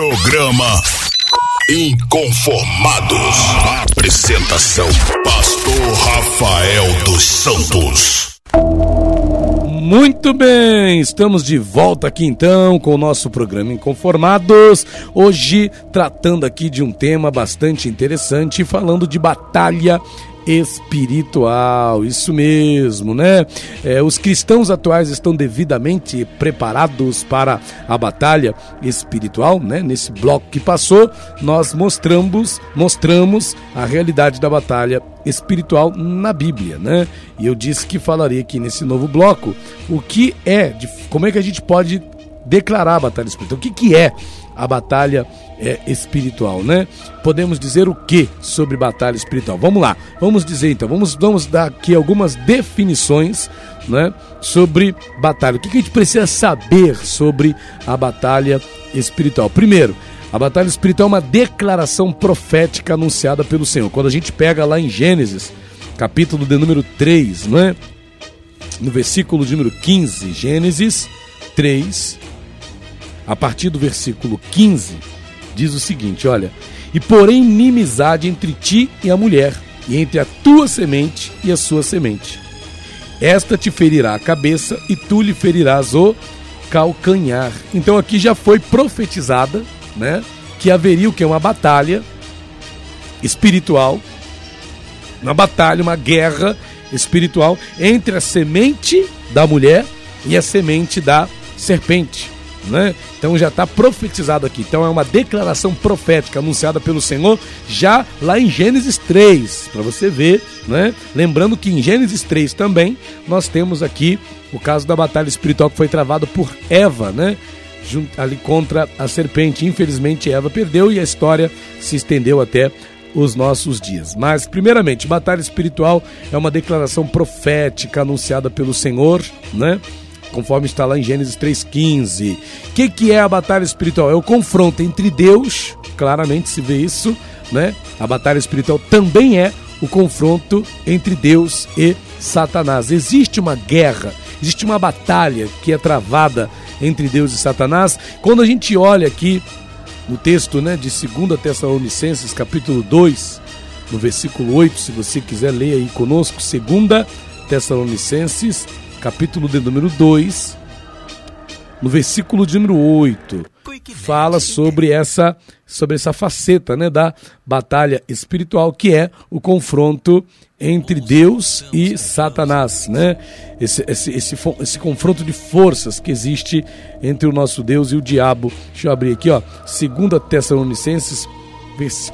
Programa Inconformados. Apresentação: Pastor Rafael dos Santos. Muito bem, estamos de volta aqui então com o nosso programa Inconformados. Hoje tratando aqui de um tema bastante interessante, falando de batalha espiritual. Isso mesmo, né? É, os cristãos atuais estão devidamente preparados para a batalha espiritual, né? Nesse bloco que passou, nós mostramos, mostramos a realidade da batalha espiritual na Bíblia, né? E eu disse que falaria aqui nesse novo bloco o que é, de, como é que a gente pode declarar a batalha espiritual. O que, que é a batalha é, espiritual, né? Podemos dizer o que sobre batalha espiritual? Vamos lá, vamos dizer então, vamos, vamos dar aqui algumas definições né, sobre batalha. O que, que a gente precisa saber sobre a batalha espiritual? Primeiro, a batalha espiritual é uma declaração profética anunciada pelo Senhor. Quando a gente pega lá em Gênesis, capítulo de número 3, não é? No versículo de número 15, Gênesis 3, a partir do versículo 15, diz o seguinte: Olha, e porém inimizade entre ti e a mulher, e entre a tua semente e a sua semente. Esta te ferirá a cabeça e tu lhe ferirás o calcanhar. Então aqui já foi profetizada, né, que haveria o que uma batalha espiritual, uma batalha, uma guerra espiritual entre a semente da mulher e a semente da serpente né? Então já está profetizado aqui. Então é uma declaração profética anunciada pelo Senhor já lá em Gênesis 3, para você ver, né? Lembrando que em Gênesis 3 também nós temos aqui o caso da batalha espiritual que foi travada por Eva, né? ali contra a serpente. Infelizmente Eva perdeu e a história se estendeu até os nossos dias. Mas, primeiramente, batalha espiritual é uma declaração profética anunciada pelo Senhor, né? Conforme está lá em Gênesis 3,15. O que, que é a batalha espiritual? É o confronto entre Deus, claramente se vê isso, né? A batalha espiritual também é o confronto entre Deus e Satanás. Existe uma guerra, existe uma batalha que é travada entre Deus e Satanás. Quando a gente olha aqui no texto né, de 2 Tessalonicenses, capítulo 2, no versículo 8, se você quiser ler aí conosco, 2 Tessalonicenses, capítulo de número 2, no versículo de número 8, fala sobre essa sobre essa faceta, né, da batalha espiritual que é o confronto entre Deus e Satanás, né? Esse, esse, esse, esse confronto de forças que existe entre o nosso Deus e o diabo. Deixa eu abrir aqui, ó, 2 Tessalonicenses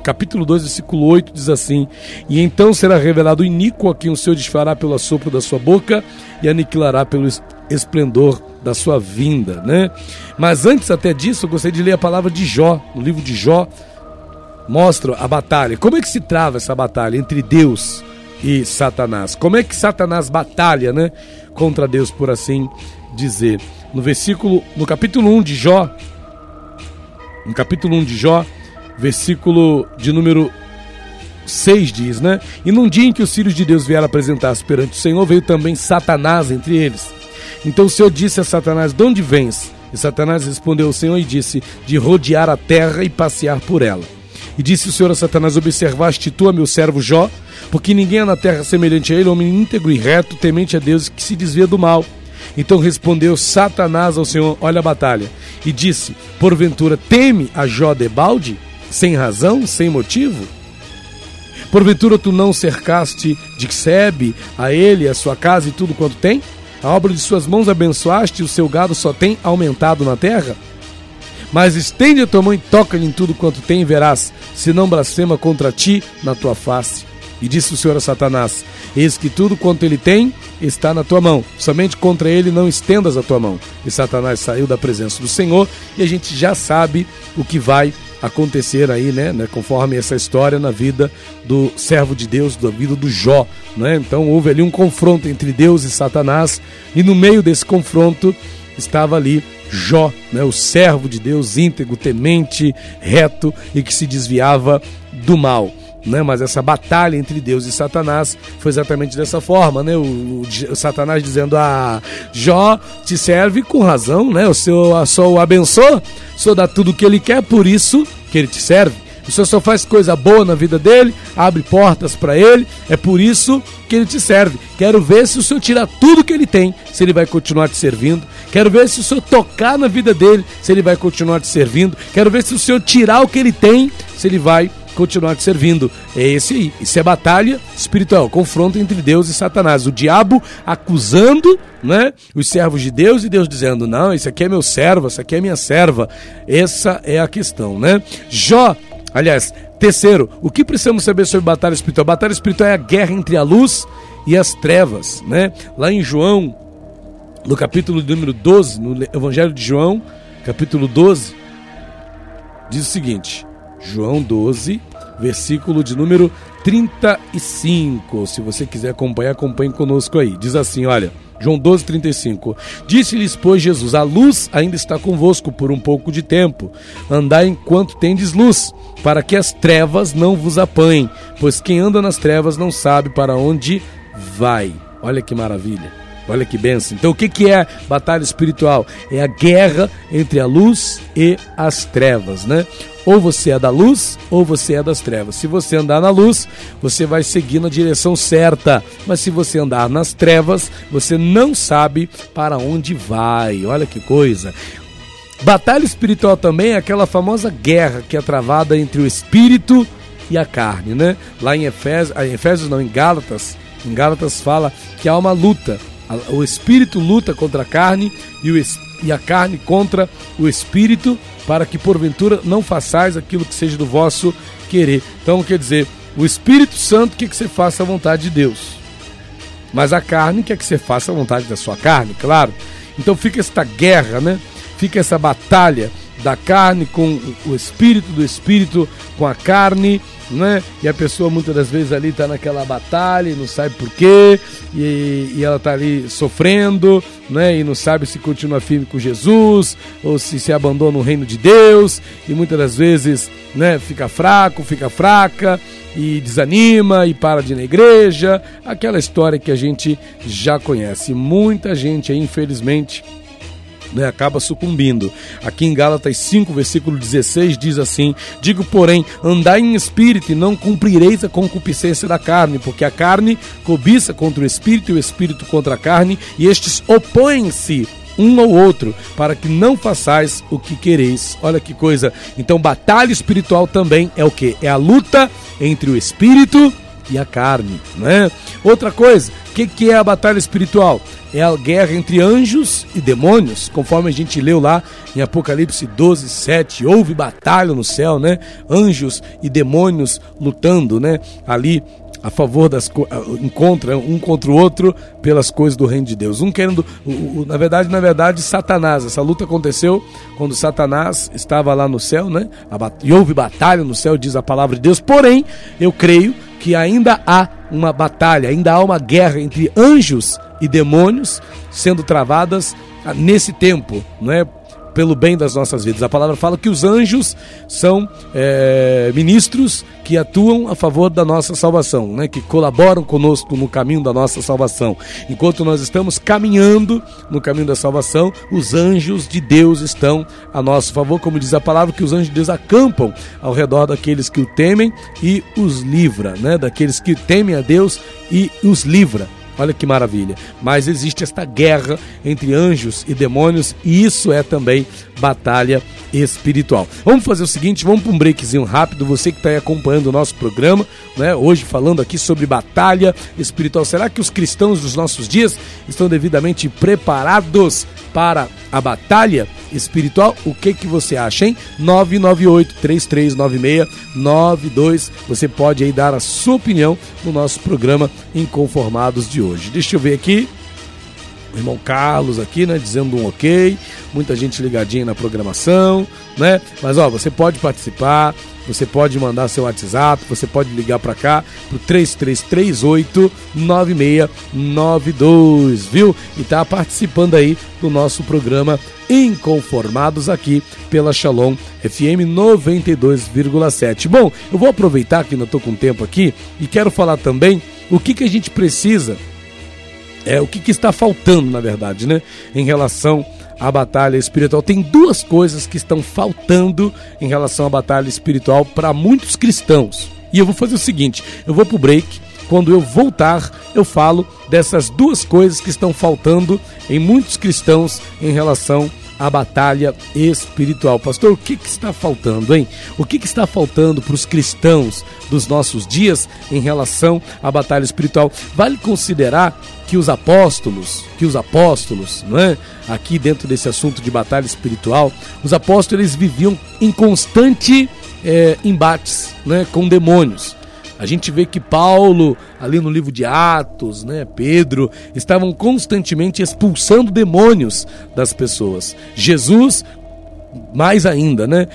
capítulo 2, versículo 8 diz assim: E então será revelado o iníquo a quem o Senhor desfará pelo assopro da sua boca e aniquilará pelo esplendor da sua vinda, né? Mas antes até disso, eu gostaria de ler a palavra de Jó, no livro de Jó, mostra a batalha. Como é que se trava essa batalha entre Deus e Satanás? Como é que Satanás batalha, né, contra Deus, por assim dizer? No versículo, no capítulo 1 de Jó, no capítulo 1 de Jó, versículo de número 6 diz, né? E num dia em que os filhos de Deus vieram apresentar-se perante o Senhor, veio também Satanás entre eles. Então o Senhor disse a Satanás: De onde vens? E Satanás respondeu ao Senhor e disse: De rodear a terra e passear por ela. E disse o Senhor a Satanás: Observaste tu a meu servo Jó? Porque ninguém há na terra semelhante a ele, homem íntegro e reto, temente a Deus, que se desvia do mal. Então respondeu Satanás ao Senhor: Olha a batalha. E disse: Porventura teme a Jó de balde? Sem razão, sem motivo? Porventura tu não cercaste de Sebe a ele, a sua casa e tudo quanto tem? A obra de suas mãos abençoaste e o seu gado só tem aumentado na terra? Mas estende a tua mão e toca-lhe em tudo quanto tem e verás, se não blasfema contra ti na tua face. E disse o Senhor a Satanás: Eis que tudo quanto ele tem está na tua mão, somente contra ele não estendas a tua mão. E Satanás saiu da presença do Senhor, e a gente já sabe o que vai acontecer aí, né, né, conforme essa história na vida do servo de Deus, da vida do Jó, né? Então houve ali um confronto entre Deus e Satanás, e no meio desse confronto estava ali Jó, né, o servo de Deus, íntegro, temente, reto e que se desviava do mal. Né? Mas essa batalha entre Deus e Satanás foi exatamente dessa forma, né? O, o, o Satanás dizendo a ah, Jó te serve com razão, né? O Senhor só o abençoa, Senhor dá tudo o que ele quer, por isso que ele te serve. O Senhor só faz coisa boa na vida dele, abre portas para ele, é por isso que ele te serve. Quero ver se o Senhor tirar tudo que ele tem, se ele vai continuar te servindo. Quero ver se o Senhor tocar na vida dele, se ele vai continuar te servindo. Quero ver se o Senhor tirar o que ele tem, se ele vai continuar te servindo. É esse aí. Isso é batalha espiritual, confronto entre Deus e Satanás. O diabo acusando, né, os servos de Deus e Deus dizendo: "Não, isso aqui é meu servo, isso aqui é minha serva". Essa é a questão, né? Jó, aliás, terceiro, o que precisamos saber sobre batalha espiritual? Batalha espiritual é a guerra entre a luz e as trevas, né? Lá em João, no capítulo número 12, no Evangelho de João, capítulo 12, diz o seguinte: João 12, versículo de número 35. Se você quiser acompanhar, acompanhe conosco aí. Diz assim: olha. João 12, 35. Disse-lhes, pois, Jesus: A luz ainda está convosco por um pouco de tempo. Andai enquanto tendes luz, para que as trevas não vos apanhem, pois quem anda nas trevas não sabe para onde vai. Olha que maravilha. Olha que benção. Então, o que, que é batalha espiritual? É a guerra entre a luz e as trevas, né? Ou você é da luz ou você é das trevas. Se você andar na luz, você vai seguir na direção certa. Mas se você andar nas trevas, você não sabe para onde vai. Olha que coisa. Batalha espiritual também é aquela famosa guerra que é travada entre o espírito e a carne, né? Lá em Efésios, em Efésios não, em Gálatas, em Gálatas fala que há uma luta. O espírito luta contra a carne e, o, e a carne contra o espírito para que porventura não façais aquilo que seja do vosso querer. Então, quer dizer, o Espírito Santo quer que você faça a vontade de Deus. Mas a carne quer que você faça a vontade da sua carne, claro. Então fica esta guerra, né? Fica essa batalha da carne com o espírito, do espírito com a carne, né? E a pessoa muitas das vezes ali está naquela batalha e não sabe por quê, e, e ela está ali sofrendo, né? E não sabe se continua firme com Jesus ou se se abandona no reino de Deus, e muitas das vezes, né? Fica fraco, fica fraca e desanima e para de ir na igreja, aquela história que a gente já conhece. Muita gente, infelizmente, né, acaba sucumbindo. Aqui em Gálatas 5, versículo 16, diz assim: Digo, porém, andai em espírito e não cumprireis a concupiscência da carne, porque a carne cobiça contra o espírito e o espírito contra a carne, e estes opõem-se um ao outro, para que não façais o que quereis. Olha que coisa. Então, batalha espiritual também é o que? É a luta entre o espírito e a carne, né? Outra coisa, o que, que é a batalha espiritual? É a guerra entre anjos e demônios, conforme a gente leu lá em Apocalipse 12, 7. Houve batalha no céu, né? Anjos e demônios lutando, né? Ali a favor das encontra um contra o outro pelas coisas do reino de Deus. Um querendo, na verdade, na verdade, Satanás. Essa luta aconteceu quando Satanás estava lá no céu, né? E houve batalha no céu, diz a palavra de Deus. Porém, eu creio que ainda há uma batalha, ainda há uma guerra entre anjos e demônios sendo travadas nesse tempo, não é? Pelo bem das nossas vidas. A palavra fala que os anjos são é, ministros que atuam a favor da nossa salvação, né? que colaboram conosco no caminho da nossa salvação. Enquanto nós estamos caminhando no caminho da salvação, os anjos de Deus estão a nosso favor, como diz a palavra, que os anjos de Deus acampam ao redor daqueles que o temem e os livra, né? daqueles que temem a Deus e os livra. Olha que maravilha. Mas existe esta guerra entre anjos e demônios e isso é também batalha espiritual. Vamos fazer o seguinte, vamos para um breakzinho rápido. Você que está aí acompanhando o nosso programa, né? Hoje falando aqui sobre batalha espiritual. Será que os cristãos dos nossos dias estão devidamente preparados para a batalha espiritual? O que que você acha, hein? 998 3396 92. Você pode aí dar a sua opinião no nosso programa Inconformados de hoje. Deixa eu ver aqui. O irmão Carlos aqui, né, dizendo um ok. muita gente ligadinha na programação, né? Mas ó, você pode participar, você pode mandar seu WhatsApp, você pode ligar para cá pro 3338 9692, viu? E tá participando aí do nosso programa Inconformados aqui pela Shalom FM 92,7. Bom, eu vou aproveitar que ainda tô com tempo aqui e quero falar também o que que a gente precisa é o que, que está faltando, na verdade, né, em relação a batalha espiritual. Tem duas coisas que estão faltando em relação à batalha espiritual para muitos cristãos. E eu vou fazer o seguinte: eu vou pro break. Quando eu voltar, eu falo dessas duas coisas que estão faltando em muitos cristãos em relação à batalha espiritual. Pastor, o que, que está faltando, hein? O que, que está faltando para os cristãos dos nossos dias em relação à batalha espiritual? Vale considerar que os apóstolos, que os apóstolos, não é? Aqui dentro desse assunto de batalha espiritual, os apóstolos viviam em constante é, embates, né, com demônios. A gente vê que Paulo, ali no livro de Atos, né, Pedro, estavam constantemente expulsando demônios das pessoas. Jesus, mais ainda, né,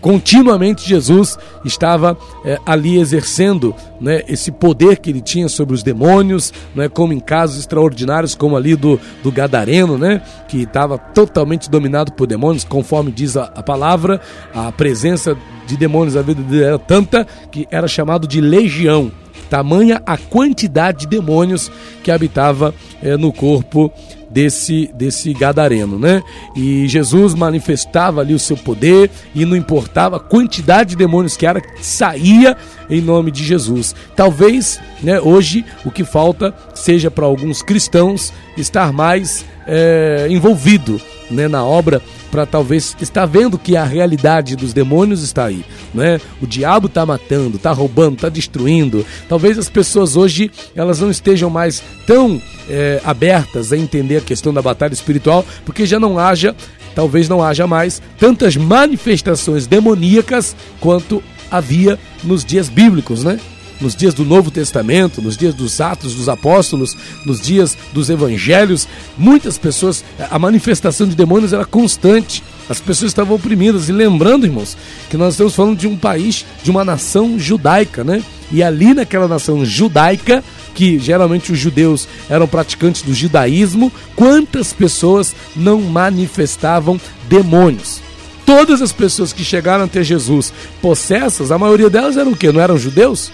Continuamente Jesus estava é, ali exercendo né, esse poder que ele tinha sobre os demônios, né, como em casos extraordinários, como ali do, do Gadareno, né, que estava totalmente dominado por demônios, conforme diz a, a palavra, a presença de demônios na vida dele era tanta que era chamado de legião. Tamanha a quantidade de demônios que habitava é, no corpo desse, desse gadareno, né? E Jesus manifestava ali o seu poder e não importava a quantidade de demônios que era, saía em nome de Jesus. Talvez, né, hoje o que falta seja para alguns cristãos estar mais é, envolvido né, na obra para talvez estar vendo que a realidade dos demônios está aí, né? O diabo está matando, está roubando, está destruindo. Talvez as pessoas hoje elas não estejam mais tão é, abertas a entender a questão da batalha espiritual, porque já não haja, talvez não haja mais tantas manifestações demoníacas quanto havia nos dias bíblicos, né? Nos dias do Novo Testamento, nos dias dos Atos dos Apóstolos, nos dias dos Evangelhos, muitas pessoas, a manifestação de demônios era constante. As pessoas estavam oprimidas. E lembrando, irmãos, que nós estamos falando de um país, de uma nação judaica, né? E ali naquela nação judaica, que geralmente os judeus eram praticantes do judaísmo, quantas pessoas não manifestavam demônios? Todas as pessoas que chegaram até Jesus possessas, a maioria delas eram o quê? Não eram judeus?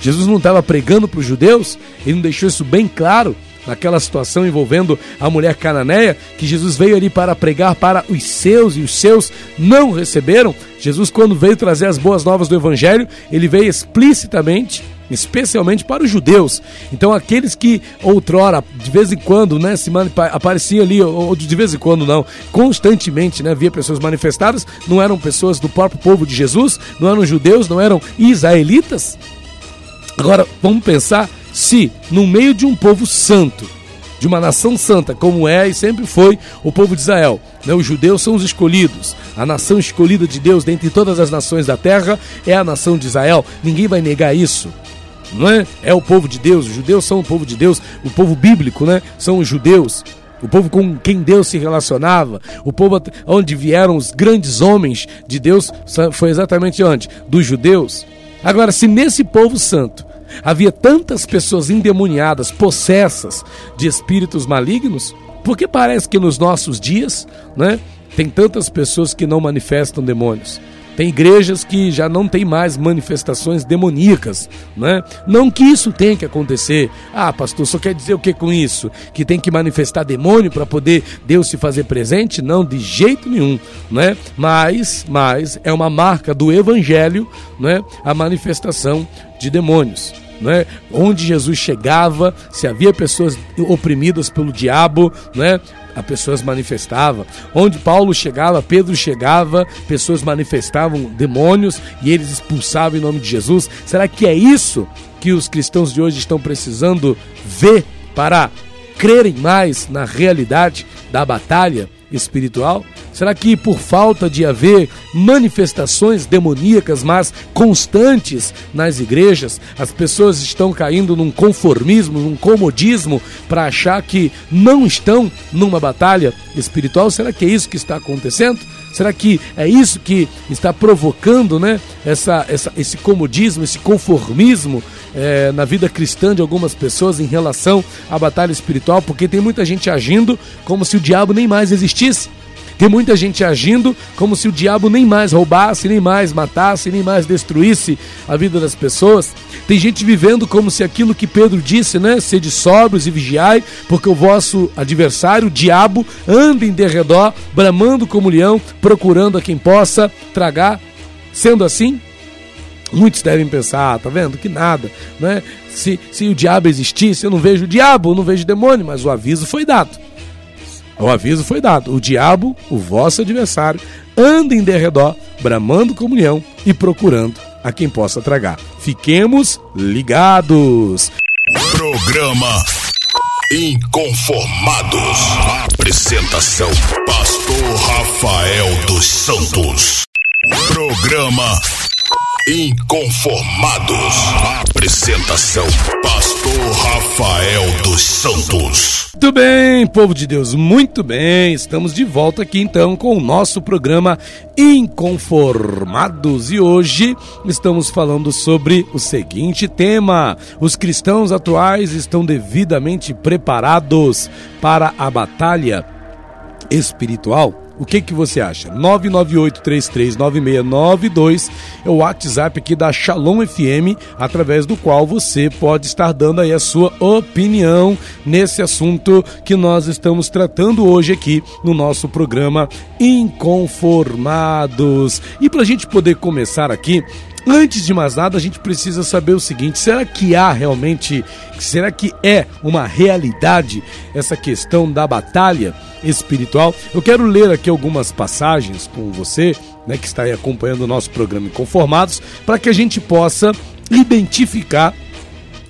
Jesus não estava pregando para os judeus, ele não deixou isso bem claro naquela situação envolvendo a mulher cananeia, que Jesus veio ali para pregar para os seus e os seus não receberam. Jesus, quando veio trazer as boas novas do Evangelho, ele veio explicitamente especialmente para os judeus. Então aqueles que outrora, de vez em quando, né, se apareciam ali, ou de vez em quando não, constantemente, né, via pessoas manifestadas, não eram pessoas do próprio povo de Jesus, não eram judeus, não eram israelitas, Agora, vamos pensar se, no meio de um povo santo, de uma nação santa, como é e sempre foi o povo de Israel, né? os judeus são os escolhidos, a nação escolhida de Deus dentre todas as nações da terra é a nação de Israel, ninguém vai negar isso. Não é? é o povo de Deus, os judeus são o povo de Deus, o povo bíblico, né? São os judeus, o povo com quem Deus se relacionava, o povo onde vieram os grandes homens de Deus, foi exatamente onde? Dos judeus. Agora, se nesse povo santo havia tantas pessoas endemoniadas, possessas de espíritos malignos, porque parece que nos nossos dias, né, tem tantas pessoas que não manifestam demônios. Tem igrejas que já não tem mais manifestações demoníacas, né? Não que isso tenha que acontecer. Ah, pastor, só quer dizer o que com isso? Que tem que manifestar demônio para poder Deus se fazer presente? Não, de jeito nenhum, né? Mas, mas é uma marca do evangelho, né? A manifestação de demônios. Né? Onde Jesus chegava, se havia pessoas oprimidas pelo diabo, né? as pessoas manifestavam. Onde Paulo chegava, Pedro chegava, pessoas manifestavam demônios e eles expulsavam em nome de Jesus. Será que é isso que os cristãos de hoje estão precisando ver para crerem mais na realidade da batalha espiritual? Será que por falta de haver manifestações demoníacas, mas constantes nas igrejas, as pessoas estão caindo num conformismo, num comodismo para achar que não estão numa batalha espiritual? Será que é isso que está acontecendo? Será que é isso que está provocando né, essa, essa, esse comodismo, esse conformismo é, na vida cristã de algumas pessoas em relação à batalha espiritual? Porque tem muita gente agindo como se o diabo nem mais existisse. Tem muita gente agindo como se o diabo nem mais roubasse, nem mais matasse, nem mais destruísse a vida das pessoas. Tem gente vivendo como se aquilo que Pedro disse, né? Sede sóbrios e vigiai, porque o vosso adversário, o diabo, anda em derredor, bramando como leão, procurando a quem possa tragar. Sendo assim, Muitos devem pensar, ah, tá vendo? Que nada, né? Se, se o diabo existisse, eu não vejo o diabo, eu não vejo o demônio, mas o aviso foi dado. O aviso foi dado: o diabo, o vosso adversário, anda em derredor, bramando comunhão e procurando a quem possa tragar. Fiquemos ligados. Programa Inconformados. Apresentação: Pastor Rafael dos Santos. Programa Inconformados. Apresentação: Pastor Rafael dos Santos. Muito bem, povo de Deus, muito bem. Estamos de volta aqui então com o nosso programa Inconformados e hoje estamos falando sobre o seguinte tema: os cristãos atuais estão devidamente preparados para a batalha espiritual? O que que você acha? 998339692 é o WhatsApp aqui da Shalom FM, através do qual você pode estar dando aí a sua opinião nesse assunto que nós estamos tratando hoje aqui no nosso programa Inconformados. E para a gente poder começar aqui, Antes de mais nada, a gente precisa saber o seguinte: será que há realmente, será que é uma realidade essa questão da batalha espiritual? Eu quero ler aqui algumas passagens com você, né, que está aí acompanhando o nosso programa Inconformados, para que a gente possa identificar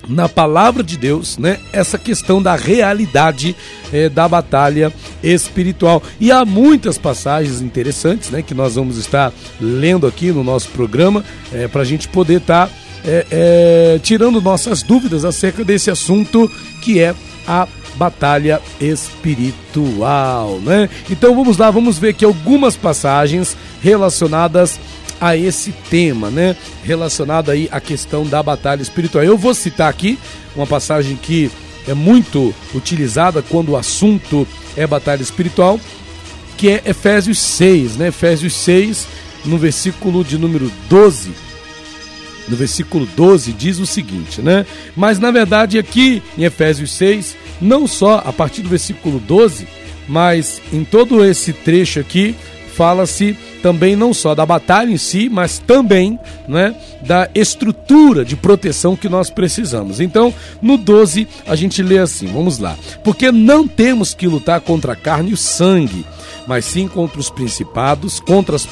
na palavra de Deus, né, essa questão da realidade é, da batalha espiritual. E há muitas passagens interessantes, né, que nós vamos estar lendo aqui no nosso programa, é, para a gente poder estar tá, é, tirando nossas dúvidas acerca desse assunto que é a batalha espiritual, né? Então vamos lá, vamos ver aqui algumas passagens relacionadas a esse tema, né? Relacionado aí à questão da batalha espiritual. Eu vou citar aqui uma passagem que é muito utilizada quando o assunto é batalha espiritual, que é Efésios 6, né? Efésios 6, no versículo de número 12. No versículo 12 diz o seguinte, né? Mas na verdade aqui em Efésios 6, não só a partir do versículo 12, mas em todo esse trecho aqui fala-se também não só da batalha em si, mas também né, da estrutura de proteção que nós precisamos. Então, no 12, a gente lê assim: vamos lá. Porque não temos que lutar contra a carne e o sangue mas sim contra os principados, contra as,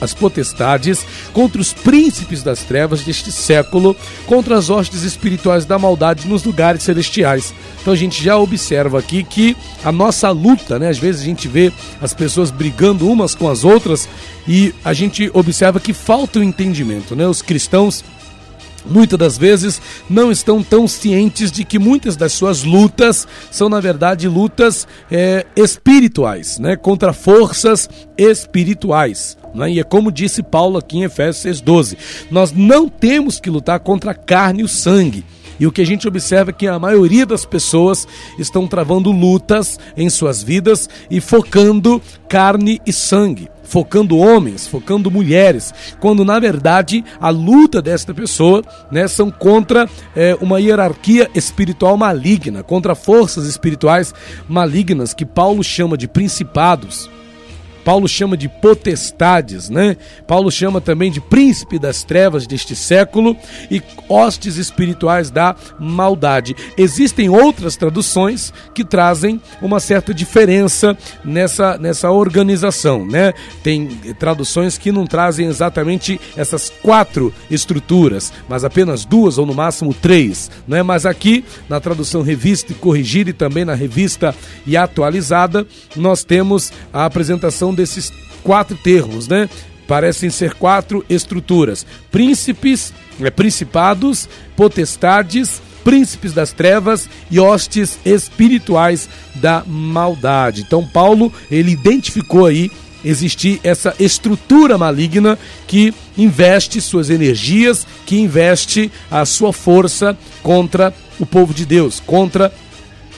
as potestades, contra os príncipes das trevas deste século, contra as hostes espirituais da maldade nos lugares celestiais. Então a gente já observa aqui que a nossa luta, né? Às vezes a gente vê as pessoas brigando umas com as outras e a gente observa que falta o entendimento, né? Os cristãos muitas das vezes não estão tão cientes de que muitas das suas lutas são na verdade lutas é, espirituais, né, contra forças espirituais. Né? E é como disse Paulo aqui em Efésios 6,12: nós não temos que lutar contra a carne e o sangue. E o que a gente observa é que a maioria das pessoas estão travando lutas em suas vidas e focando carne e sangue focando homens, focando mulheres, quando na verdade a luta desta pessoa né, são contra é, uma hierarquia espiritual maligna, contra forças espirituais malignas que Paulo chama de principados Paulo chama de potestades, né? Paulo chama também de príncipe das trevas deste século e hostes espirituais da maldade. Existem outras traduções que trazem uma certa diferença nessa, nessa organização, né? Tem traduções que não trazem exatamente essas quatro estruturas, mas apenas duas ou no máximo três, né? Mas aqui na tradução revista e corrigida e também na revista e atualizada, nós temos a apresentação desses quatro termos, né? Parecem ser quatro estruturas: príncipes, é, principados, potestades, príncipes das trevas e hostes espirituais da maldade. Então Paulo, ele identificou aí existir essa estrutura maligna que investe suas energias, que investe a sua força contra o povo de Deus, contra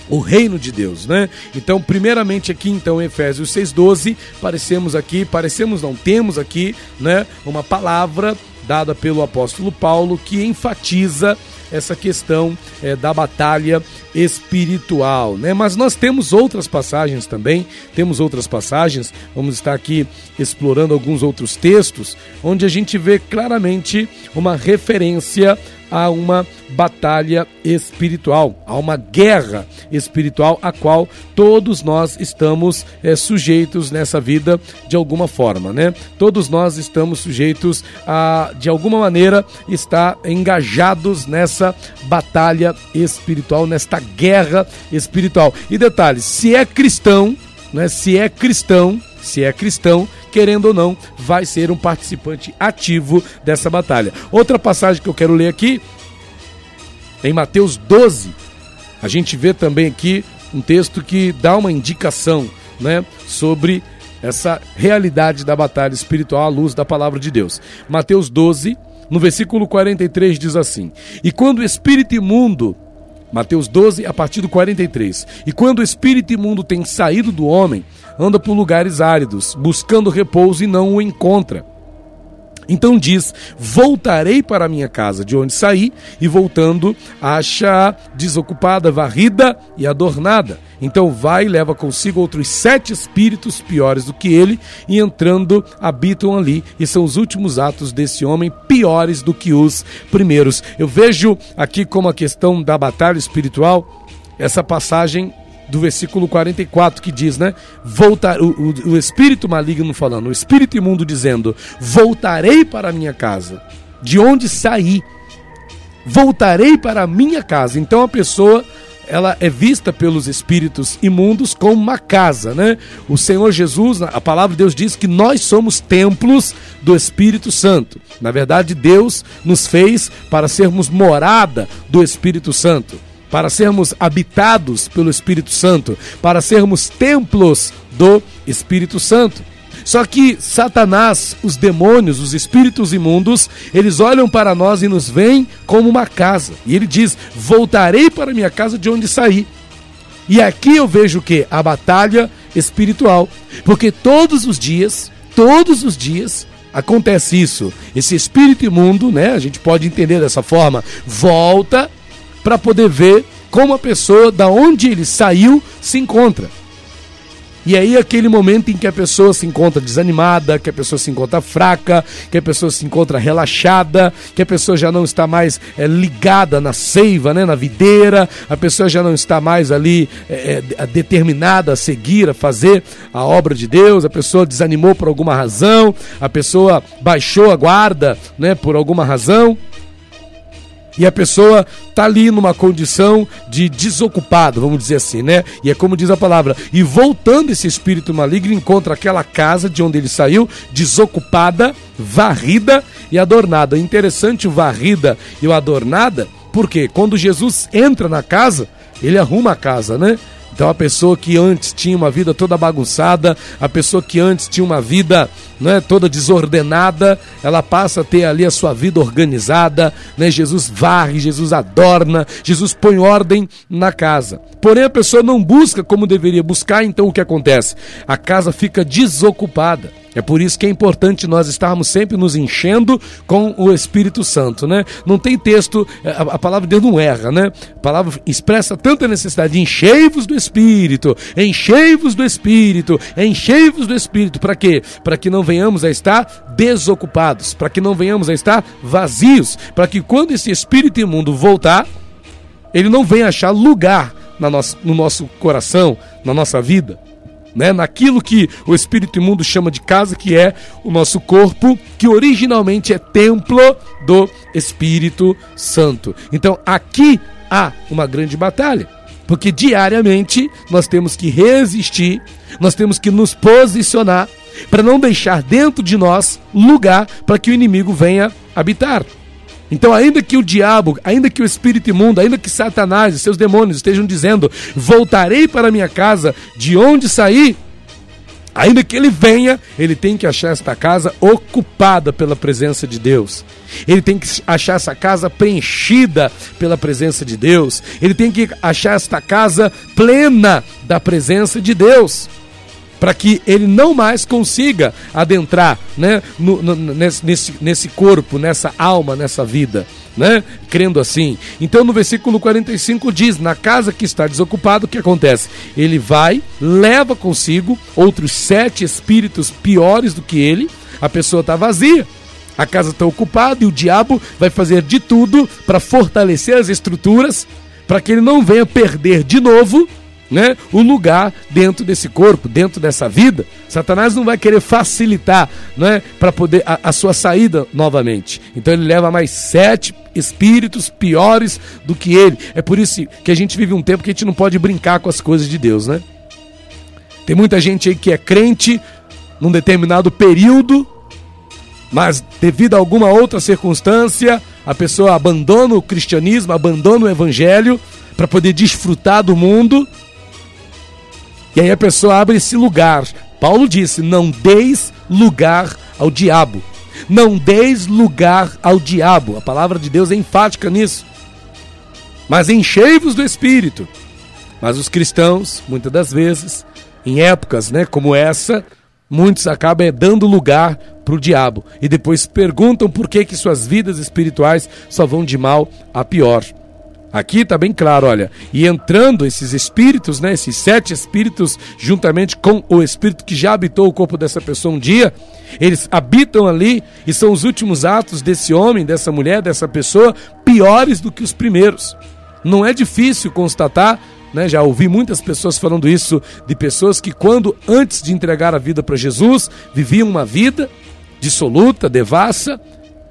o reino de Deus, né? Então, primeiramente aqui então Efésios 6:12, parecemos aqui, parecemos não temos aqui, né, uma palavra dada pelo apóstolo Paulo que enfatiza essa questão é, da batalha espiritual, né? Mas nós temos outras passagens também, temos outras passagens, vamos estar aqui explorando alguns outros textos, onde a gente vê claramente uma referência a uma batalha espiritual, a uma guerra espiritual a qual todos nós estamos é, sujeitos nessa vida de alguma forma, né? Todos nós estamos sujeitos a, de alguma maneira, estar engajados nessa batalha espiritual, nesta guerra espiritual. E detalhe, se é cristão, né? Se é cristão, se é cristão, querendo ou não, vai ser um participante ativo dessa batalha. Outra passagem que eu quero ler aqui, em Mateus 12, a gente vê também aqui um texto que dá uma indicação né, sobre essa realidade da batalha espiritual à luz da palavra de Deus. Mateus 12, no versículo 43, diz assim: E quando o espírito imundo Mateus 12, a partir do 43. E quando o espírito imundo tem saído do homem, anda por lugares áridos, buscando repouso e não o encontra. Então diz: Voltarei para minha casa, de onde saí, e voltando, acha desocupada, varrida e adornada. Então vai e leva consigo outros sete espíritos piores do que ele, e entrando, habitam ali, e são os últimos atos desse homem piores do que os primeiros. Eu vejo aqui como a questão da batalha espiritual, essa passagem do versículo 44 que diz, né? Voltar, o, o, o espírito maligno falando, o espírito imundo dizendo: Voltarei para a minha casa, de onde saí, voltarei para a minha casa. Então a pessoa ela é vista pelos espíritos imundos como uma casa, né? O Senhor Jesus, a palavra de Deus diz que nós somos templos do Espírito Santo. Na verdade, Deus nos fez para sermos morada do Espírito Santo para sermos habitados pelo Espírito Santo, para sermos templos do Espírito Santo. Só que Satanás, os demônios, os espíritos imundos, eles olham para nós e nos veem como uma casa. E ele diz: Voltarei para minha casa de onde saí. E aqui eu vejo o que? A batalha espiritual. Porque todos os dias, todos os dias, acontece isso. Esse espírito imundo, né? A gente pode entender dessa forma, volta para poder ver como a pessoa, da onde ele saiu, se encontra. E aí aquele momento em que a pessoa se encontra desanimada, que a pessoa se encontra fraca, que a pessoa se encontra relaxada, que a pessoa já não está mais é, ligada na seiva, né, na videira, a pessoa já não está mais ali é, é, determinada a seguir, a fazer a obra de Deus, a pessoa desanimou por alguma razão, a pessoa baixou a guarda, né, por alguma razão. E a pessoa está ali numa condição de desocupado, vamos dizer assim, né? E é como diz a palavra. E voltando esse espírito maligno, encontra aquela casa de onde ele saiu, desocupada, varrida e adornada. Interessante o varrida e o adornada, porque quando Jesus entra na casa, ele arruma a casa, né? Então a pessoa que antes tinha uma vida toda bagunçada, a pessoa que antes tinha uma vida né, toda desordenada, ela passa a ter ali a sua vida organizada, né? Jesus varre, Jesus adorna, Jesus põe ordem na casa. Porém a pessoa não busca como deveria buscar, então o que acontece? A casa fica desocupada. É por isso que é importante nós estarmos sempre nos enchendo com o Espírito Santo, né? Não tem texto, é, a, a palavra de Deus não erra, né? A palavra expressa tanta necessidade de enchei-vos do Espírito, enchei-vos do Espírito, enchei-vos do Espírito. Para quê? Para que não venhamos a estar desocupados, para que não venhamos a estar vazios, para que quando esse espírito imundo voltar, ele não venha achar lugar na nosso, no nosso coração, na nossa vida né, naquilo que o espírito imundo chama de casa, que é o nosso corpo, que originalmente é templo do Espírito Santo. Então aqui há uma grande batalha, porque diariamente nós temos que resistir, nós temos que nos posicionar para não deixar dentro de nós lugar para que o inimigo venha habitar. Então, ainda que o diabo, ainda que o espírito imundo, ainda que Satanás e seus demônios estejam dizendo: Voltarei para minha casa, de onde saí, Ainda que ele venha, ele tem que achar esta casa ocupada pela presença de Deus. Ele tem que achar essa casa preenchida pela presença de Deus. Ele tem que achar esta casa plena da presença de Deus para que ele não mais consiga adentrar né, no, no, nesse, nesse corpo, nessa alma, nessa vida. Né? Crendo assim. Então no versículo 45 diz: Na casa que está desocupada, o que acontece? Ele vai, leva consigo outros sete espíritos piores do que ele, a pessoa está vazia. A casa está ocupada e o diabo vai fazer de tudo para fortalecer as estruturas, para que ele não venha perder de novo né, o lugar dentro desse corpo, dentro dessa vida. Satanás não vai querer facilitar né, para poder a, a, sua saída novamente. Então ele leva mais sete espíritos piores do que ele. É por isso que a gente vive um tempo que a gente não pode brincar com as coisas de Deus, né? Tem muita gente aí que é crente num determinado período, mas devido a alguma outra circunstância, a pessoa abandona o cristianismo, abandona o evangelho para poder desfrutar do mundo e aí a pessoa abre esse lugar. Paulo disse: não deis lugar ao diabo. Não deis lugar ao diabo. A palavra de Deus é enfática nisso. Mas enchei-vos do espírito. Mas os cristãos, muitas das vezes, em épocas né, como essa, muitos acabam dando lugar para o diabo e depois perguntam por que, que suas vidas espirituais só vão de mal a pior. Aqui está bem claro, olha. E entrando esses espíritos, né, esses sete espíritos, juntamente com o espírito que já habitou o corpo dessa pessoa um dia, eles habitam ali e são os últimos atos desse homem, dessa mulher, dessa pessoa, piores do que os primeiros. Não é difícil constatar, né, já ouvi muitas pessoas falando isso, de pessoas que, quando antes de entregar a vida para Jesus, viviam uma vida dissoluta, devassa,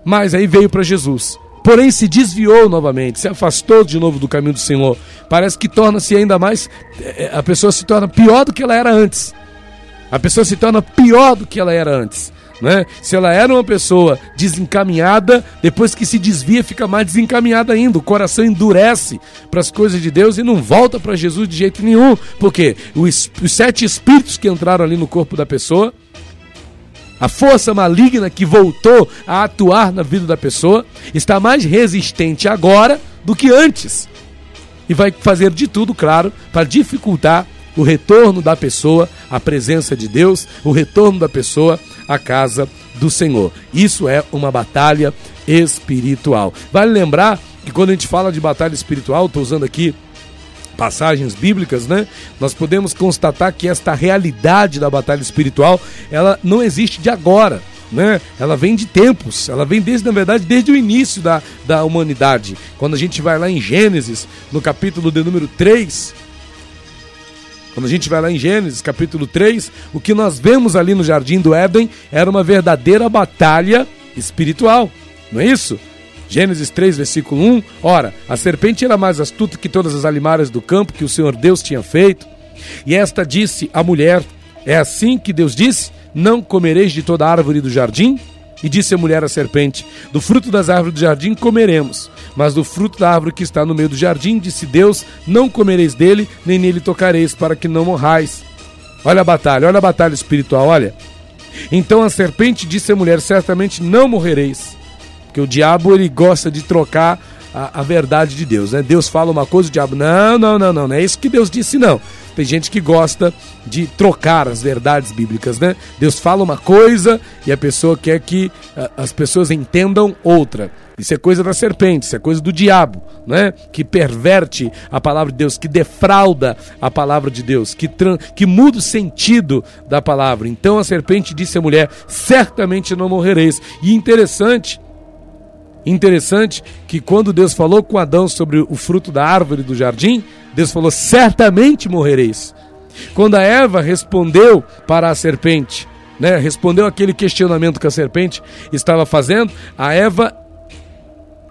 mas aí veio para Jesus porém se desviou novamente, se afastou de novo do caminho do Senhor. Parece que torna-se ainda mais. Eh, a pessoa se torna pior do que ela era antes. A pessoa se torna pior do que ela era antes. Né? Se ela era uma pessoa desencaminhada, depois que se desvia, fica mais desencaminhada ainda. O coração endurece para as coisas de Deus e não volta para Jesus de jeito nenhum. Porque os, os sete espíritos que entraram ali no corpo da pessoa a força maligna que voltou a atuar na vida da pessoa está mais resistente agora do que antes. E vai fazer de tudo, claro, para dificultar o retorno da pessoa à presença de Deus, o retorno da pessoa à casa do Senhor. Isso é uma batalha espiritual. Vale lembrar que quando a gente fala de batalha espiritual, estou usando aqui passagens bíblicas, né? Nós podemos constatar que esta realidade da batalha espiritual, ela não existe de agora. Né? Ela vem de tempos, ela vem desde, na verdade, desde o início da, da humanidade. Quando a gente vai lá em Gênesis, no capítulo de número 3, quando a gente vai lá em Gênesis, capítulo 3, o que nós vemos ali no jardim do Éden era uma verdadeira batalha espiritual, não é isso? Gênesis 3, versículo 1. Ora, a serpente era mais astuta que todas as alimárias do campo que o Senhor Deus tinha feito. E esta disse à mulher: É assim que Deus disse: Não comereis de toda árvore do jardim? E disse a mulher à serpente: Do fruto das árvores do jardim comeremos, mas do fruto da árvore que está no meio do jardim, disse Deus: Não comereis dele, nem nele tocareis, para que não morrais. Olha a batalha, olha a batalha espiritual, olha. Então a serpente disse à mulher: Certamente não morrereis. Porque o diabo ele gosta de trocar a, a, verdade de Deus, né? Deus fala uma coisa, o diabo, não, não, não, não, não é isso que Deus disse, não. tem gente que gosta de trocar as verdades bíblicas, né? Deus fala uma coisa e a pessoa quer que uh, as pessoas entendam outra. Isso é coisa da serpente, isso é coisa do diabo, né? Que perverte a palavra de Deus, que defrauda a palavra de Deus, que, que muda o sentido da palavra. Então a serpente disse à mulher: certamente não morrereis. E interessante Interessante que quando Deus falou com Adão sobre o fruto da árvore do jardim, Deus falou: certamente morrereis. Quando a Eva respondeu para a serpente, né, respondeu aquele questionamento que a serpente estava fazendo, a Eva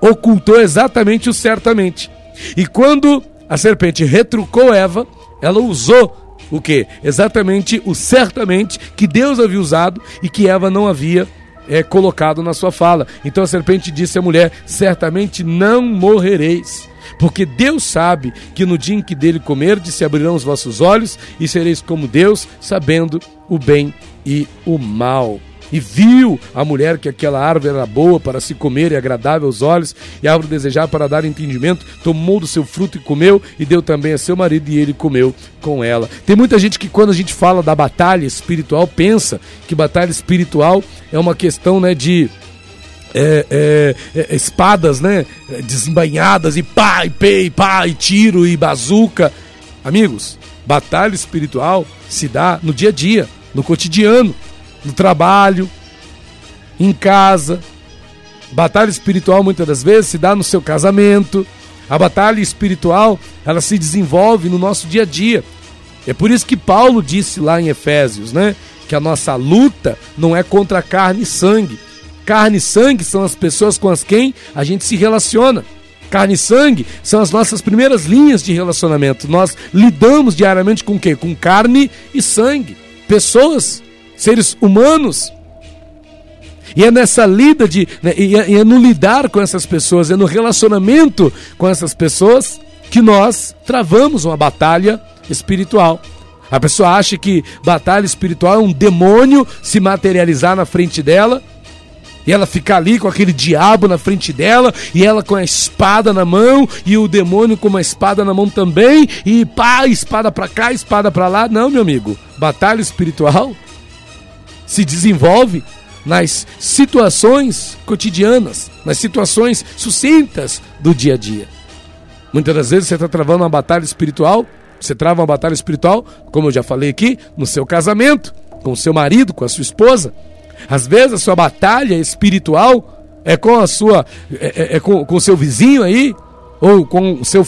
ocultou exatamente o certamente. E quando a serpente retrucou Eva, ela usou o que? Exatamente o certamente que Deus havia usado e que Eva não havia é, colocado na sua fala. Então a serpente disse à mulher: Certamente não morrereis. Porque Deus sabe que no dia em que dele comerdes se abrirão os vossos olhos e sereis como Deus, sabendo o bem e o mal e viu a mulher que aquela árvore era boa para se comer e agradável aos olhos, e a árvore desejar para dar entendimento, tomou do seu fruto e comeu, e deu também a seu marido, e ele comeu com ela. Tem muita gente que, quando a gente fala da batalha espiritual, pensa que batalha espiritual é uma questão né, de. É, é, é, espadas, né? Desembanhadas e pá, e pei, e pá, e tiro e bazuca. Amigos, batalha espiritual se dá no dia a dia, no cotidiano no trabalho, em casa. Batalha espiritual muitas das vezes se dá no seu casamento. A batalha espiritual, ela se desenvolve no nosso dia a dia. É por isso que Paulo disse lá em Efésios, né, que a nossa luta não é contra carne e sangue. Carne e sangue são as pessoas com as quem a gente se relaciona. Carne e sangue são as nossas primeiras linhas de relacionamento. Nós lidamos diariamente com o quê? Com carne e sangue. Pessoas seres humanos. E é nessa lida de. Né, e, é, e é no lidar com essas pessoas, é no relacionamento com essas pessoas que nós travamos uma batalha espiritual. A pessoa acha que batalha espiritual é um demônio se materializar na frente dela e ela ficar ali com aquele diabo na frente dela, e ela com a espada na mão, e o demônio com uma espada na mão também, e pá, espada para cá, espada para lá. Não, meu amigo. Batalha espiritual se desenvolve nas situações cotidianas, nas situações sucintas do dia a dia. Muitas das vezes você está travando uma batalha espiritual, você trava uma batalha espiritual, como eu já falei aqui, no seu casamento, com o seu marido, com a sua esposa. Às vezes a sua batalha espiritual é com a sua, é, é, é com, o seu vizinho aí, ou com o seu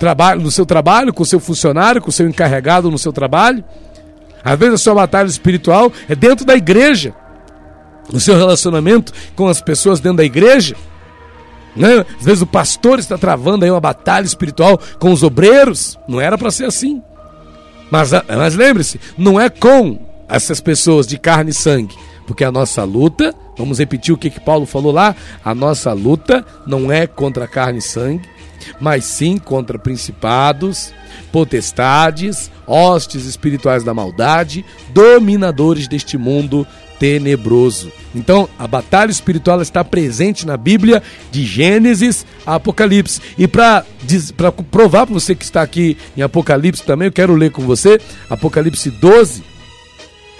trabalho, no seu trabalho, com o seu funcionário, com o seu encarregado no seu trabalho. Às vezes a sua batalha espiritual é dentro da igreja. O seu relacionamento com as pessoas dentro da igreja. Né? Às vezes o pastor está travando aí uma batalha espiritual com os obreiros. Não era para ser assim. Mas, mas lembre-se, não é com essas pessoas de carne e sangue. Porque a nossa luta, vamos repetir o que, que Paulo falou lá: a nossa luta não é contra carne e sangue, mas sim contra principados, potestades, hostes espirituais da maldade, dominadores deste mundo tenebroso. Então, a batalha espiritual está presente na Bíblia de Gênesis a Apocalipse. E para provar para você que está aqui em Apocalipse também, eu quero ler com você Apocalipse 12.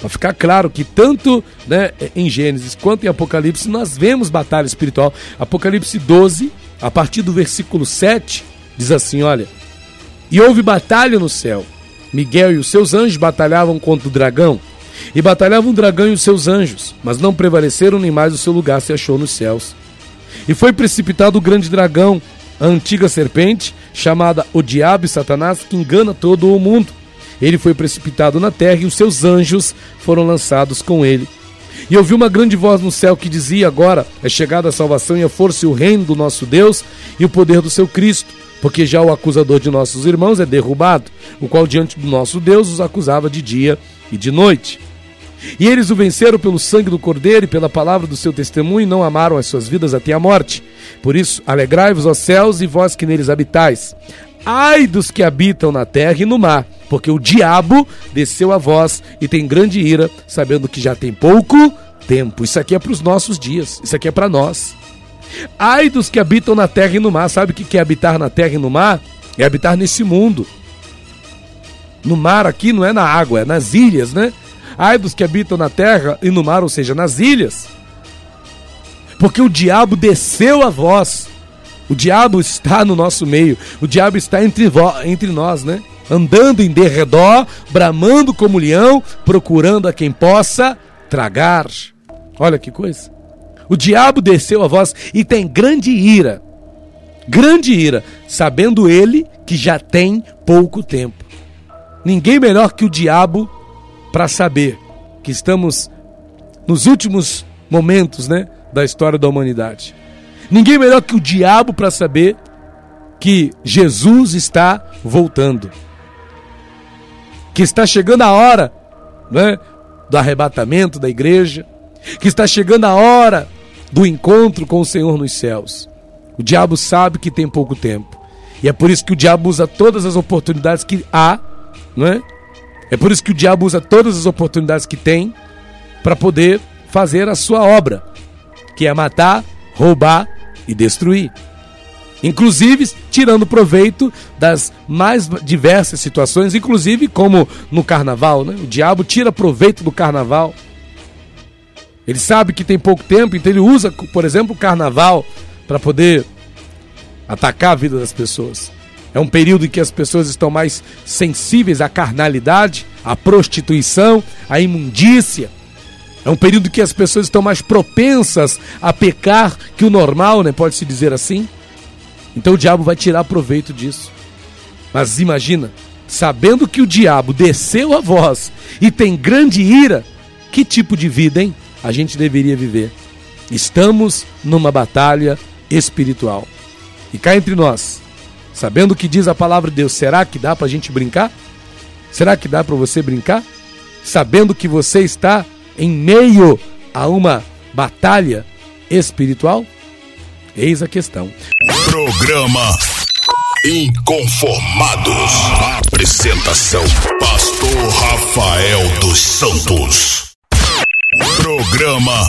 Para ficar claro que tanto né, em Gênesis quanto em Apocalipse nós vemos batalha espiritual. Apocalipse 12, a partir do versículo 7, diz assim: Olha, e houve batalha no céu. Miguel e os seus anjos batalhavam contra o dragão. E batalhavam o dragão e os seus anjos, mas não prevaleceram, nem mais o seu lugar se achou nos céus. E foi precipitado o grande dragão, a antiga serpente, chamada o Diabo e Satanás, que engana todo o mundo. Ele foi precipitado na terra e os seus anjos foram lançados com ele. E ouvi uma grande voz no céu que dizia: Agora é chegada a salvação e a força e o reino do nosso Deus e o poder do seu Cristo porque já o acusador de nossos irmãos é derrubado, o qual diante do nosso Deus os acusava de dia e de noite. E eles o venceram pelo sangue do Cordeiro e pela palavra do seu testemunho e não amaram as suas vidas até a morte. Por isso, alegrai-vos, ó céus, e vós que neles habitais. Ai dos que habitam na terra e no mar, porque o diabo desceu a vós e tem grande ira, sabendo que já tem pouco tempo. Isso aqui é para os nossos dias, isso aqui é para nós. Ai dos que habitam na terra e no mar. Sabe o que é habitar na terra e no mar? É habitar nesse mundo. No mar aqui não é na água, é nas ilhas, né? Ai dos que habitam na terra e no mar, ou seja, nas ilhas. Porque o diabo desceu a vós. O diabo está no nosso meio. O diabo está entre, entre nós, né? Andando em derredor, bramando como leão, procurando a quem possa tragar. Olha que coisa. O diabo desceu a vós e tem grande ira. Grande ira, sabendo ele que já tem pouco tempo. Ninguém melhor que o diabo para saber que estamos nos últimos momentos, né, da história da humanidade. Ninguém melhor que o diabo para saber que Jesus está voltando. Que está chegando a hora, né, do arrebatamento da igreja, que está chegando a hora do encontro com o Senhor nos céus. O diabo sabe que tem pouco tempo. E é por isso que o diabo usa todas as oportunidades que há, não é? Por isso que o diabo usa todas as oportunidades que tem para poder fazer a sua obra, que é matar, roubar e destruir. Inclusive tirando proveito das mais diversas situações, inclusive como no carnaval, né? O diabo tira proveito do carnaval. Ele sabe que tem pouco tempo, então ele usa, por exemplo, o carnaval para poder atacar a vida das pessoas. É um período em que as pessoas estão mais sensíveis à carnalidade, à prostituição, à imundícia. É um período em que as pessoas estão mais propensas a pecar que o normal, né? Pode-se dizer assim. Então o diabo vai tirar proveito disso. Mas imagina, sabendo que o diabo desceu a voz e tem grande ira, que tipo de vida, hein? A gente deveria viver. Estamos numa batalha espiritual. E cá entre nós, Sabendo o que diz a palavra de Deus, será que dá para a gente brincar? Será que dá para você brincar? Sabendo que você está em meio a uma batalha espiritual? Eis a questão. Programa Inconformados. Apresentação: Pastor Rafael dos Santos. Programa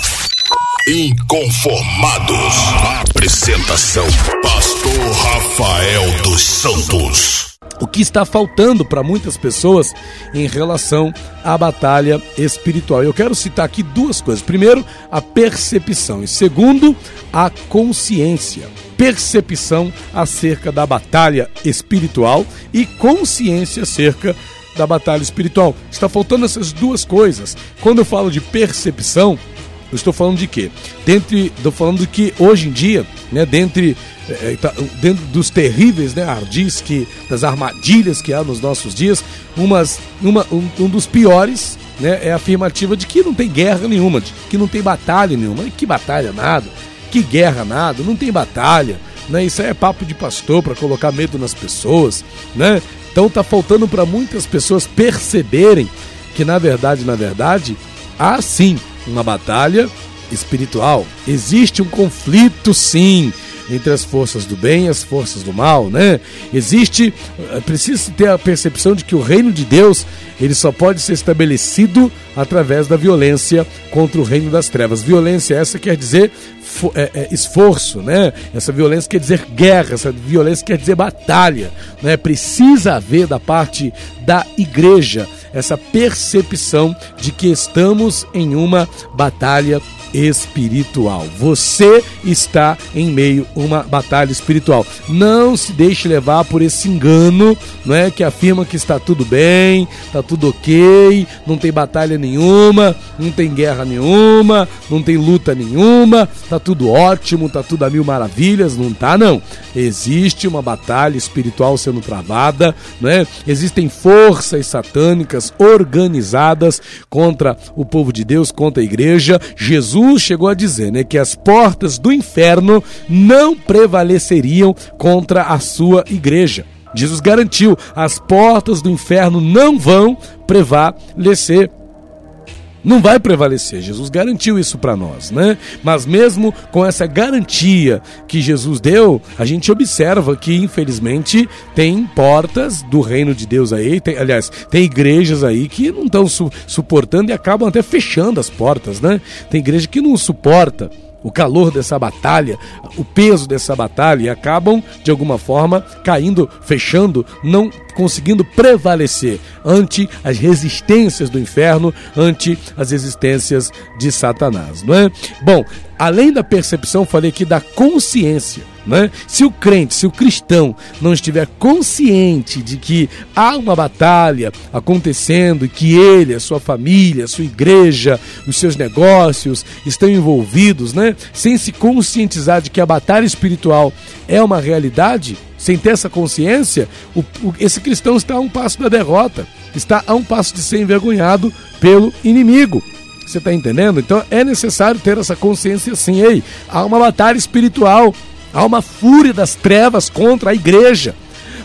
Inconformados. Apresentação: Pastor Rafael dos Santos. O que está faltando para muitas pessoas em relação à batalha espiritual? Eu quero citar aqui duas coisas. Primeiro, a percepção, e segundo, a consciência. Percepção acerca da batalha espiritual e consciência acerca da batalha espiritual. Está faltando essas duas coisas. Quando eu falo de percepção, eu estou falando de quê? Dentre, estou falando que hoje em dia, né, dentre, é, tá, dentro dos terríveis né, ardis, que, das armadilhas que há nos nossos dias, umas, uma, um, um dos piores né, é a afirmativa de que não tem guerra nenhuma, de que não tem batalha nenhuma. Que batalha nada, que guerra nada, não tem batalha. Né? Isso é papo de pastor para colocar medo nas pessoas. Né? Então tá faltando para muitas pessoas perceberem que na verdade, na verdade, há sim uma batalha espiritual. Existe um conflito, sim, entre as forças do bem e as forças do mal, né? Existe, eh, precisa ter a percepção de que o reino de Deus ele só pode ser estabelecido através da violência contra o reino das trevas. Violência essa quer dizer esforço, né? Essa violência quer dizer guerra, essa violência quer dizer batalha, né? Precisa haver da parte da igreja essa percepção de que estamos em uma batalha espiritual. Você está em meio a uma batalha espiritual. Não se deixe levar por esse engano, não é que afirma que está tudo bem, está tudo OK, não tem batalha nenhuma, não tem guerra nenhuma, não tem luta nenhuma, está tudo ótimo, está tudo a mil maravilhas, não tá não. Existe uma batalha espiritual sendo travada, não é? Existem forças satânicas organizadas contra o povo de Deus, contra a igreja. Jesus Jesus chegou a dizer né, que as portas do inferno não prevaleceriam contra a sua igreja. Jesus garantiu: as portas do inferno não vão prevalecer não vai prevalecer. Jesus garantiu isso para nós, né? Mas mesmo com essa garantia que Jesus deu, a gente observa que infelizmente tem portas do reino de Deus aí, tem, aliás, tem igrejas aí que não estão su suportando e acabam até fechando as portas, né? Tem igreja que não suporta o calor dessa batalha, o peso dessa batalha e acabam, de alguma forma, caindo, fechando, não conseguindo prevalecer ante as resistências do inferno, ante as resistências de Satanás, não é? Bom, além da percepção, falei aqui da consciência. Né? Se o crente, se o cristão não estiver consciente de que há uma batalha acontecendo e que ele, a sua família, a sua igreja, os seus negócios estão envolvidos, né? sem se conscientizar de que a batalha espiritual é uma realidade, sem ter essa consciência, o, o, esse cristão está a um passo da derrota, está a um passo de ser envergonhado pelo inimigo. Você está entendendo? Então é necessário ter essa consciência sim. Ei, há uma batalha espiritual Há uma fúria das trevas contra a igreja.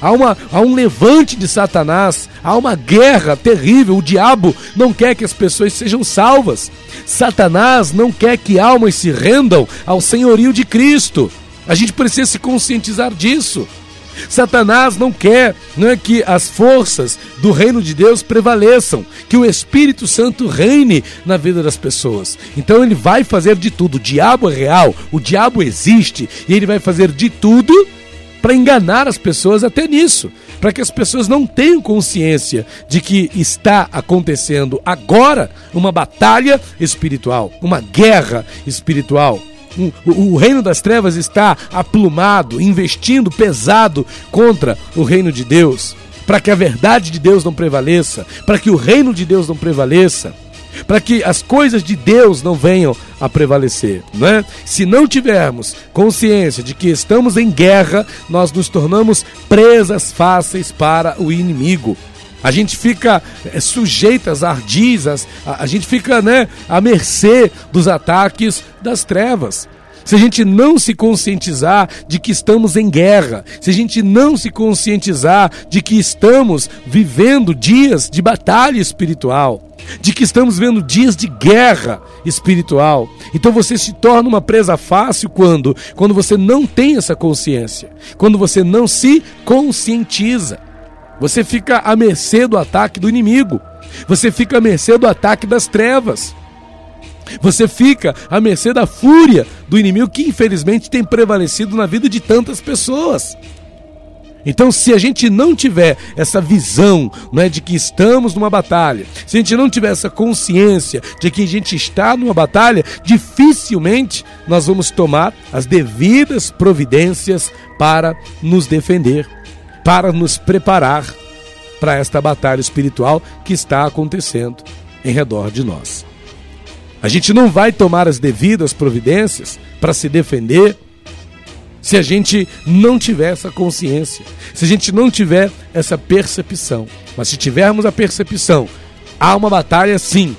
Há, uma, há um levante de Satanás, há uma guerra terrível. O diabo não quer que as pessoas sejam salvas. Satanás não quer que almas se rendam ao senhorio de Cristo. A gente precisa se conscientizar disso. Satanás não quer não é que as forças do reino de Deus prevaleçam, que o Espírito Santo reine na vida das pessoas. Então ele vai fazer de tudo. O diabo é real, o diabo existe e ele vai fazer de tudo para enganar as pessoas até nisso, para que as pessoas não tenham consciência de que está acontecendo agora uma batalha espiritual, uma guerra espiritual o, reino das trevas está aplumado, investindo pesado contra o reino de Deus, para que a verdade de Deus não prevaleça, para que o reino de Deus não prevaleça para que as coisas de Deus não venham a prevalecer, não é? Se não tivermos consciência de que estamos em guerra, nós nos tornamos presas fáceis para o inimigo. A gente fica é, sujeito às ardizas, a, a gente fica né, à mercê dos ataques das trevas se a gente não se conscientizar de que estamos em guerra, se a gente não se conscientizar de que estamos vivendo dias de batalha espiritual, de que estamos vendo dias de guerra espiritual. Então você se torna uma presa fácil quando quando você não tem essa consciência, quando você não se conscientiza. Você fica à mercê do ataque do inimigo. Você fica à mercê do ataque das trevas. Você fica à mercê da fúria do inimigo que infelizmente tem prevalecido na vida de tantas pessoas. Então, se a gente não tiver essa visão não é, de que estamos numa batalha, se a gente não tiver essa consciência de que a gente está numa batalha, dificilmente nós vamos tomar as devidas providências para nos defender, para nos preparar para esta batalha espiritual que está acontecendo em redor de nós. A gente não vai tomar as devidas providências para se defender se a gente não tiver essa consciência, se a gente não tiver essa percepção. Mas se tivermos a percepção, há uma batalha sim.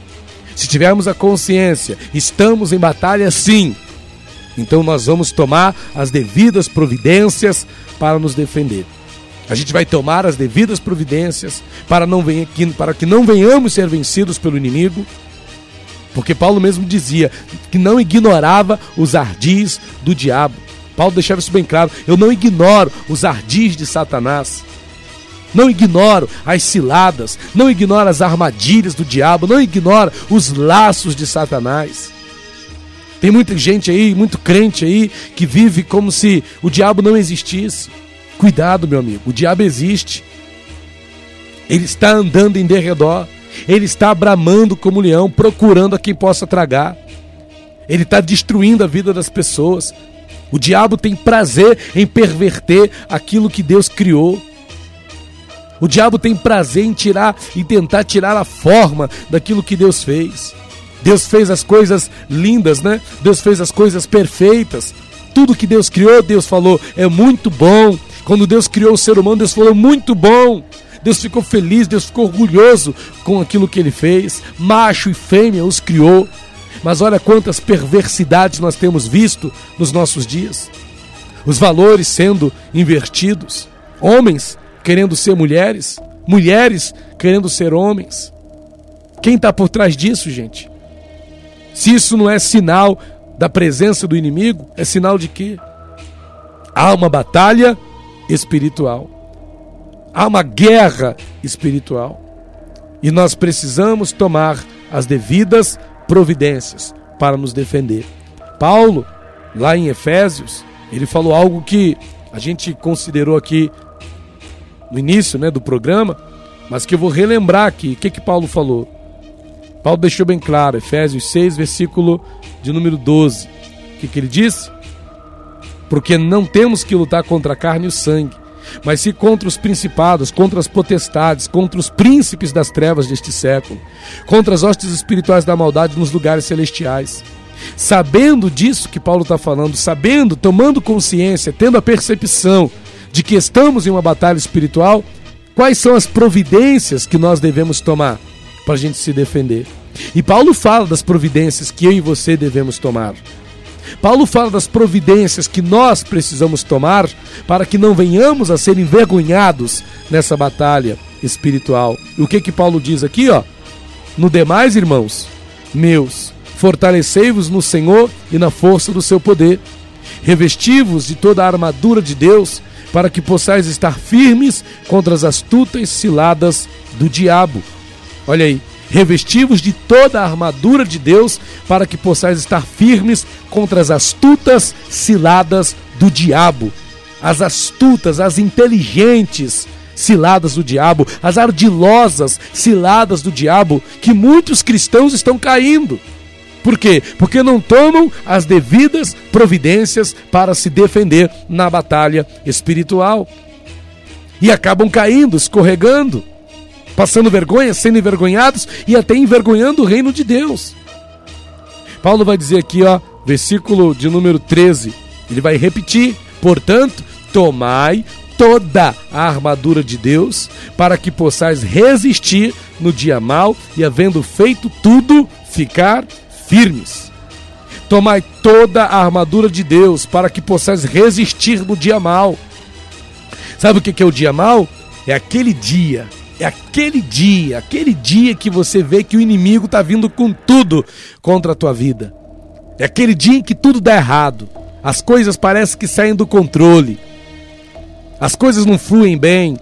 Se tivermos a consciência, estamos em batalha sim. Então nós vamos tomar as devidas providências para nos defender. A gente vai tomar as devidas providências para, não para que não venhamos ser vencidos pelo inimigo porque Paulo mesmo dizia que não ignorava os ardis do diabo. Paulo deixava isso bem claro. Eu não ignoro os ardis de Satanás. Não ignoro as ciladas, não ignoro as armadilhas do diabo, não ignoro os laços de Satanás. Tem muita gente aí, muito crente aí, que vive como se o diabo não existisse. Cuidado, meu amigo, o diabo existe. Ele está andando em derredor. Ele está bramando como leão, procurando a quem possa tragar. Ele está destruindo a vida das pessoas. O diabo tem prazer em perverter aquilo que Deus criou. O diabo tem prazer em tirar e tentar tirar a forma daquilo que Deus fez. Deus fez as coisas lindas, né? Deus fez as coisas perfeitas. Tudo que Deus criou, Deus falou, é muito bom. Quando Deus criou o ser humano, Deus falou, muito bom. Deus ficou feliz, Deus ficou orgulhoso com aquilo que ele fez. Macho e fêmea os criou. Mas olha quantas perversidades nós temos visto nos nossos dias. Os valores sendo invertidos. Homens querendo ser mulheres, mulheres querendo ser homens. Quem está por trás disso, gente? Se isso não é sinal da presença do inimigo, é sinal de quê? Há uma batalha espiritual. Há uma guerra espiritual. E nós precisamos tomar as devidas providências para nos defender. Paulo, lá em Efésios, ele falou algo que a gente considerou aqui no início né, do programa, mas que eu vou relembrar aqui. O que, que Paulo falou? Paulo deixou bem claro, Efésios 6, versículo de número 12. O que, que ele disse? Porque não temos que lutar contra a carne e o sangue, mas sim contra os principados, contra as potestades, contra os príncipes das trevas deste século, contra as hostes espirituais da maldade nos lugares celestiais. Sabendo disso que Paulo está falando, sabendo, tomando consciência, tendo a percepção de que estamos em uma batalha espiritual, quais são as providências que nós devemos tomar para a gente se defender? E Paulo fala das providências que eu e você devemos tomar. Paulo fala das providências que nós precisamos tomar para que não venhamos a ser envergonhados nessa batalha espiritual. E o que que Paulo diz aqui, ó? No demais, irmãos, meus, fortalecei-vos no Senhor e na força do seu poder. Revesti-vos de toda a armadura de Deus, para que possais estar firmes contra as astutas ciladas do diabo. Olha aí, revestivos de toda a armadura de Deus, para que possais estar firmes contra as astutas ciladas do diabo. As astutas, as inteligentes ciladas do diabo, as ardilosas ciladas do diabo, que muitos cristãos estão caindo. Por quê? Porque não tomam as devidas providências para se defender na batalha espiritual. E acabam caindo, escorregando passando vergonha, sendo envergonhados e até envergonhando o reino de Deus. Paulo vai dizer aqui, ó, versículo de número 13, ele vai repetir: portanto, tomai toda a armadura de Deus, para que possais resistir no dia mal e, havendo feito tudo, ficar firmes. Tomai toda a armadura de Deus, para que possais resistir no dia mal. Sabe o que é o dia mal? É aquele dia é aquele dia, aquele dia que você vê que o inimigo está vindo com tudo contra a tua vida. É aquele dia em que tudo dá errado. As coisas parecem que saem do controle. As coisas não fluem bem.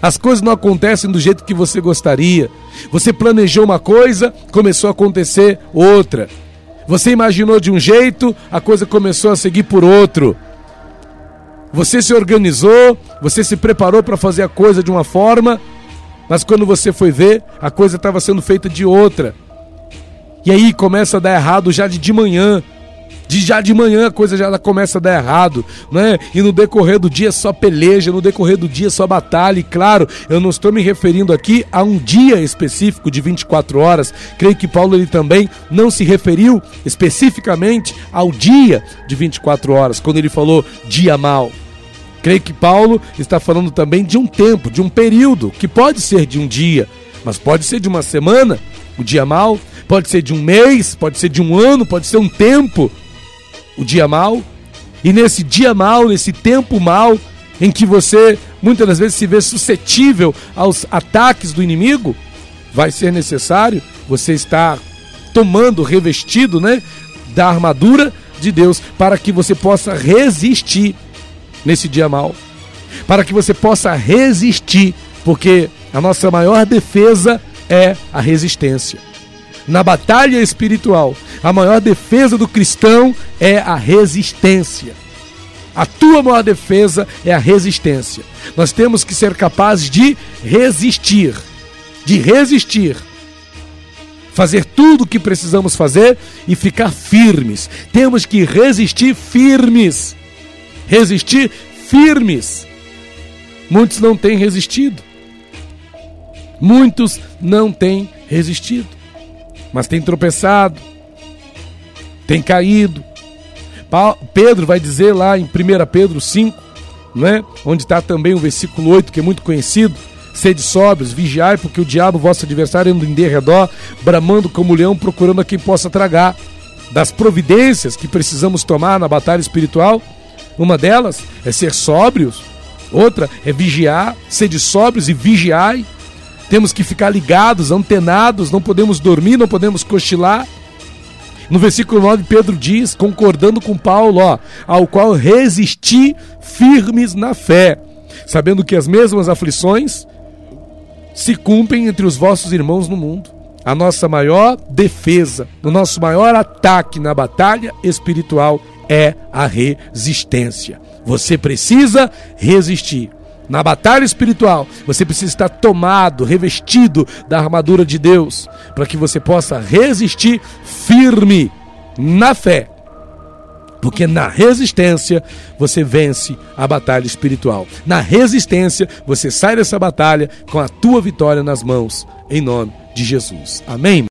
As coisas não acontecem do jeito que você gostaria. Você planejou uma coisa, começou a acontecer outra. Você imaginou de um jeito, a coisa começou a seguir por outro. Você se organizou, você se preparou para fazer a coisa de uma forma, mas quando você foi ver, a coisa estava sendo feita de outra. E aí começa a dar errado já de, de manhã. De já de manhã a coisa já começa a dar errado, né? E no decorrer do dia só peleja, no decorrer do dia só batalha. E claro, eu não estou me referindo aqui a um dia específico de 24 horas. Creio que Paulo ele também não se referiu especificamente ao dia de 24 horas, quando ele falou dia mal. Creio que Paulo está falando também de um tempo, de um período, que pode ser de um dia, mas pode ser de uma semana, o dia mal, pode ser de um mês, pode ser de um ano, pode ser um tempo. O dia mal, e nesse dia mal, nesse tempo mal, em que você muitas das vezes se vê suscetível aos ataques do inimigo, vai ser necessário você estar tomando, revestido, né, da armadura de Deus para que você possa resistir nesse dia mal, para que você possa resistir, porque a nossa maior defesa é a resistência. Na batalha espiritual, a maior defesa do cristão é a resistência. A tua maior defesa é a resistência. Nós temos que ser capazes de resistir, de resistir. Fazer tudo o que precisamos fazer e ficar firmes. Temos que resistir firmes. Resistir firmes. Muitos não têm resistido. Muitos não têm resistido mas tem tropeçado, tem caído. Pedro vai dizer lá em 1 Pedro 5, né, onde está também o versículo 8, que é muito conhecido: Sede sóbrios, vigiai, porque o diabo, vosso adversário, anda em derredor, bramando como leão, procurando a quem possa tragar. Das providências que precisamos tomar na batalha espiritual, uma delas é ser sóbrios, outra é vigiar, sede sóbrios e vigiai. Temos que ficar ligados, antenados, não podemos dormir, não podemos cochilar. No versículo 9, Pedro diz, concordando com Paulo, ó, ao qual resisti firmes na fé, sabendo que as mesmas aflições se cumprem entre os vossos irmãos no mundo. a nossa maior defesa, o nosso maior ataque na batalha espiritual é a resistência. Você precisa resistir. Na batalha espiritual, você precisa estar tomado, revestido da armadura de Deus, para que você possa resistir firme na fé. Porque na resistência você vence a batalha espiritual. Na resistência você sai dessa batalha com a tua vitória nas mãos, em nome de Jesus. Amém?